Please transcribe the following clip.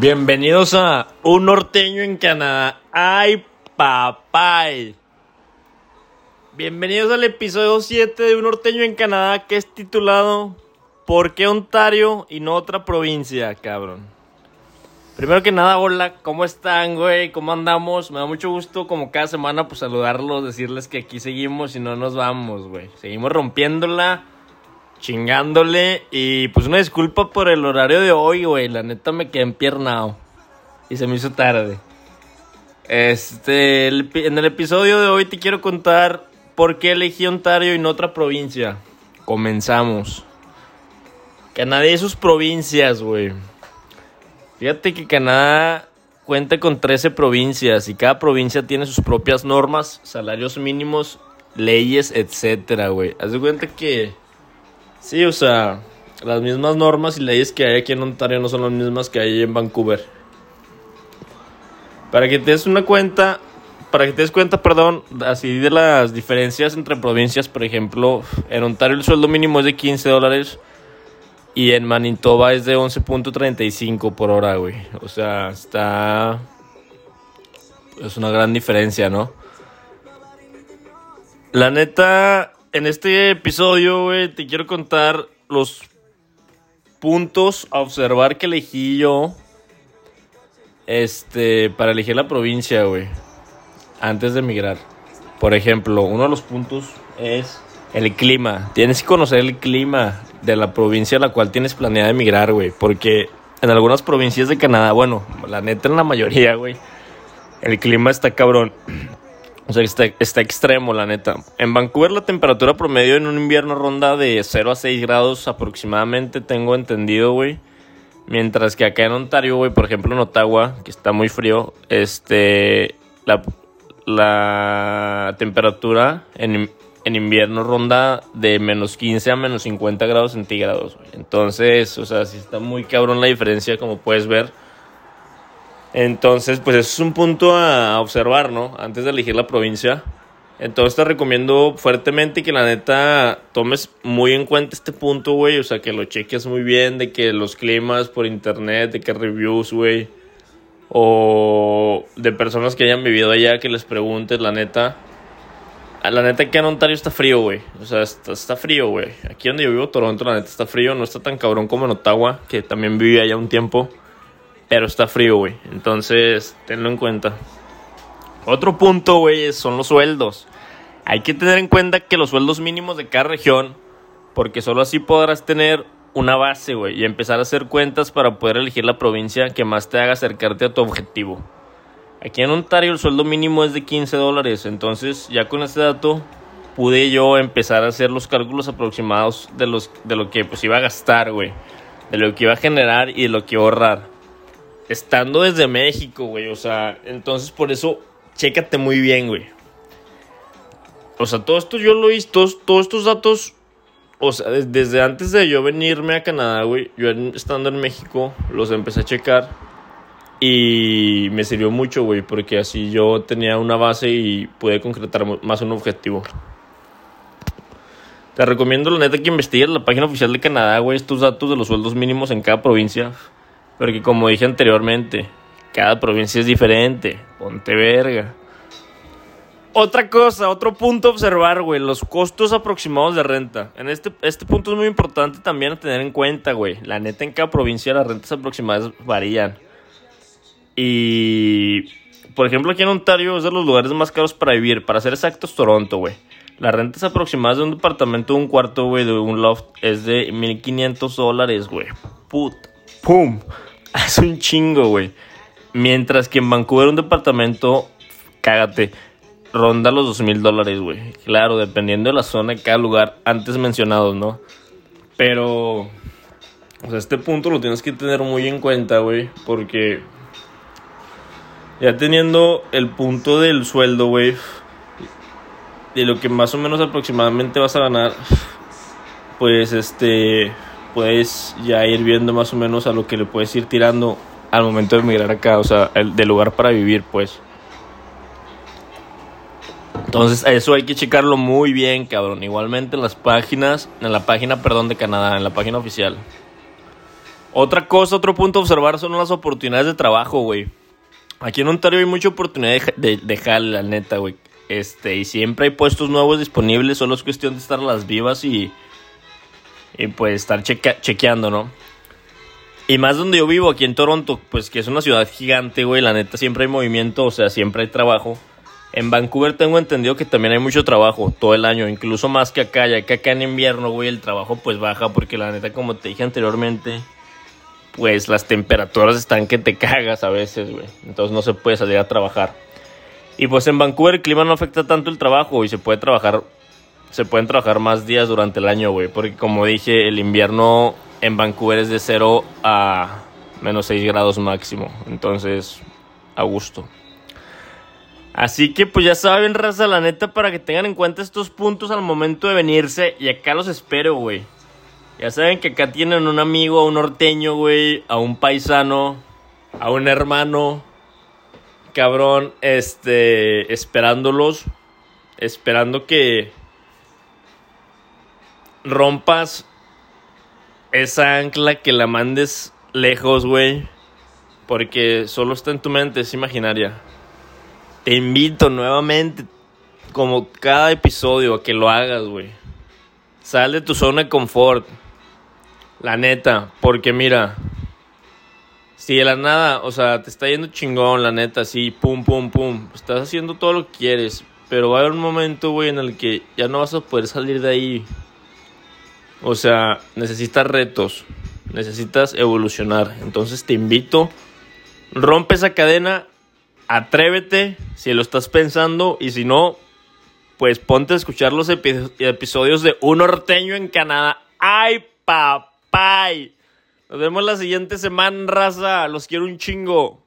Bienvenidos a Un Norteño en Canadá. ¡Ay, papay! Bienvenidos al episodio 7 de Un Norteño en Canadá que es titulado ¿Por qué Ontario y no otra provincia, cabrón? Primero que nada, hola, ¿cómo están, güey? ¿Cómo andamos? Me da mucho gusto, como cada semana, pues saludarlos, decirles que aquí seguimos y no nos vamos, güey. Seguimos rompiéndola chingándole. Y pues una disculpa por el horario de hoy, güey. La neta me quedé empiernado. Y se me hizo tarde. Este, en el episodio de hoy te quiero contar por qué elegí Ontario y no otra provincia. Comenzamos. Canadá y sus provincias, güey. Fíjate que Canadá cuenta con 13 provincias y cada provincia tiene sus propias normas, salarios mínimos, leyes, etcétera, güey. Haz de cuenta que Sí, o sea, las mismas normas y leyes que hay aquí en Ontario no son las mismas que hay en Vancouver. Para que te des una cuenta, para que te des cuenta, perdón, así de las diferencias entre provincias, por ejemplo, en Ontario el sueldo mínimo es de 15 dólares y en Manitoba es de 11.35 por hora, güey. O sea, está... Es una gran diferencia, ¿no? La neta, en este episodio, güey, te quiero contar los puntos a observar que elegí yo. Este, para elegir la provincia, güey. Antes de emigrar. Por ejemplo, uno de los puntos es el clima. Tienes que conocer el clima de la provincia a la cual tienes planeado emigrar, güey. Porque en algunas provincias de Canadá, bueno, la neta en la mayoría, güey. El clima está cabrón. O sea, está, está extremo, la neta. En Vancouver la temperatura promedio en un invierno ronda de 0 a 6 grados aproximadamente, tengo entendido, güey. Mientras que acá en Ontario, güey, por ejemplo en Ottawa, que está muy frío, este, la, la temperatura en, en invierno ronda de menos 15 a menos 50 grados centígrados, güey. Entonces, o sea, sí está muy cabrón la diferencia, como puedes ver. Entonces, pues es un punto a observar, ¿no? Antes de elegir la provincia. Entonces te recomiendo fuertemente que la neta tomes muy en cuenta este punto, güey. O sea, que lo cheques muy bien, de que los climas por internet, de que reviews, güey. O de personas que hayan vivido allá, que les preguntes, la neta. La neta que en Ontario está frío, güey. O sea, está, está frío, güey. Aquí donde yo vivo, Toronto, la neta está frío. No está tan cabrón como en Ottawa, que también viví allá un tiempo. Pero está frío, güey. Entonces, tenlo en cuenta. Otro punto, güey, son los sueldos. Hay que tener en cuenta que los sueldos mínimos de cada región, porque solo así podrás tener una base, güey, y empezar a hacer cuentas para poder elegir la provincia que más te haga acercarte a tu objetivo. Aquí en Ontario el sueldo mínimo es de 15 dólares, entonces ya con este dato pude yo empezar a hacer los cálculos aproximados de, los, de lo que pues iba a gastar, güey, de lo que iba a generar y de lo que iba a ahorrar estando desde México, güey. O sea, entonces por eso, chécate muy bien, güey. O sea, todo esto yo lo hice, todos, todos estos datos, o sea, desde antes de yo venirme a Canadá, güey, yo estando en México, los empecé a checar. Y me sirvió mucho, güey, porque así yo tenía una base y pude concretar más un objetivo. Te recomiendo, la neta, que investigues la página oficial de Canadá, güey, estos datos de los sueldos mínimos en cada provincia. Porque como dije anteriormente, cada provincia es diferente. Ponte verga. Otra cosa, otro punto a observar, güey, los costos aproximados de renta. En este, este punto es muy importante también a tener en cuenta, güey. La neta, en cada provincia las rentas aproximadas varían. Y, por ejemplo, aquí en Ontario es de los lugares más caros para vivir. Para ser exactos, Toronto, güey. Las rentas aproximadas de un departamento de un cuarto, güey, de un loft, es de 1500 dólares, güey. Put. ¡Pum! Es un chingo, güey. Mientras que en Vancouver un departamento, cágate, ronda los dos mil dólares, güey. Claro, dependiendo de la zona de cada lugar antes mencionados, ¿no? Pero, o sea, este punto lo tienes que tener muy en cuenta, güey. Porque ya teniendo el punto del sueldo, güey, de lo que más o menos aproximadamente vas a ganar, pues este puedes ya ir viendo más o menos a lo que le puedes ir tirando al momento de emigrar acá, o sea, el, del lugar para vivir, pues. Entonces, eso hay que checarlo muy bien, cabrón. Igualmente en las páginas, en la página, perdón, de Canadá, en la página oficial. Otra cosa, otro punto a observar son las oportunidades de trabajo, güey. Aquí en Ontario hay mucha oportunidad de, de, la neta, güey. Este, y siempre hay puestos nuevos disponibles, solo es cuestión de estar las vivas y, y pues estar chequeando, ¿no? Y más donde yo vivo, aquí en Toronto, pues que es una ciudad gigante, güey, la neta siempre hay movimiento, o sea, siempre hay trabajo. En Vancouver tengo entendido que también hay mucho trabajo todo el año, incluso más que acá, ya que acá en invierno, güey, el trabajo pues baja porque la neta, como te dije anteriormente, pues las temperaturas están que te cagas a veces, güey. Entonces no se puede salir a trabajar. Y pues en Vancouver el clima no afecta tanto el trabajo y se puede trabajar, se pueden trabajar más días durante el año, güey. Porque como dije, el invierno en Vancouver es de 0 a menos 6 grados máximo. Entonces, a gusto. Así que pues ya saben, raza, la neta, para que tengan en cuenta estos puntos al momento de venirse. Y acá los espero, güey. Ya saben que acá tienen un amigo, a un norteño, güey, a un paisano, a un hermano, cabrón, este, esperándolos, esperando que rompas esa ancla, que la mandes lejos, güey, porque solo está en tu mente, es imaginaria. Te invito nuevamente, como cada episodio, a que lo hagas, güey. Sal de tu zona de confort. La neta, porque mira, si de la nada, o sea, te está yendo chingón, la neta, así, pum, pum, pum, estás haciendo todo lo que quieres, pero va a haber un momento, güey, en el que ya no vas a poder salir de ahí. O sea, necesitas retos, necesitas evolucionar. Entonces te invito, rompe esa cadena, atrévete si lo estás pensando y si no, pues ponte a escuchar los episodios de Un Norteño en Canadá. ¡Ay, papá! Bye. Nos vemos la siguiente semana, raza. Los quiero un chingo.